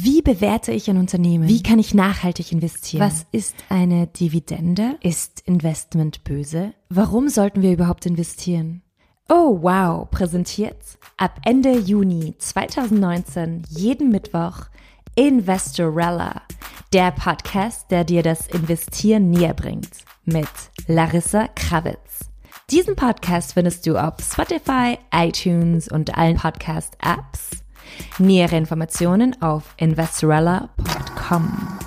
Wie bewerte ich ein Unternehmen? Wie kann ich nachhaltig investieren? Was ist eine Dividende? Ist Investment böse? Warum sollten wir überhaupt investieren? Oh wow, präsentiert ab Ende Juni 2019 jeden Mittwoch Investorella, der Podcast, der dir das Investieren näher bringt, mit Larissa Kravitz. Diesen Podcast findest du auf Spotify, iTunes und allen Podcast-Apps. Nähere Informationen auf investorella.com.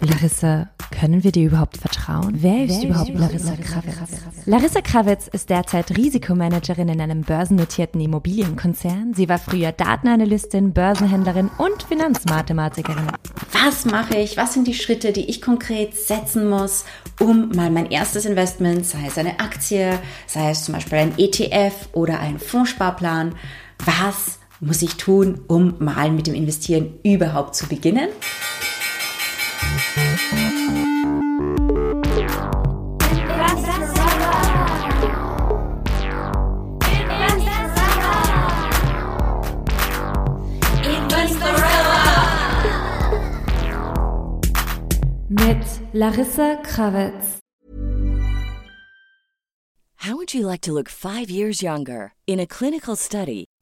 Larissa, können wir dir überhaupt vertrauen? Wer ist Wer überhaupt ist Larissa Kravitz? Larissa Kravitz ist derzeit Risikomanagerin in einem börsennotierten Immobilienkonzern. Sie war früher Datenanalystin, Börsenhändlerin und Finanzmathematikerin. Was mache ich? Was sind die Schritte, die ich konkret setzen muss, um mal mein erstes Investment, sei es eine Aktie, sei es zum Beispiel ein ETF oder ein Fondssparplan, was muss ich tun, um mal mit dem Investieren überhaupt zu beginnen? Mit Larissa Kravitz. How would you like to look five years younger? In a clinical study,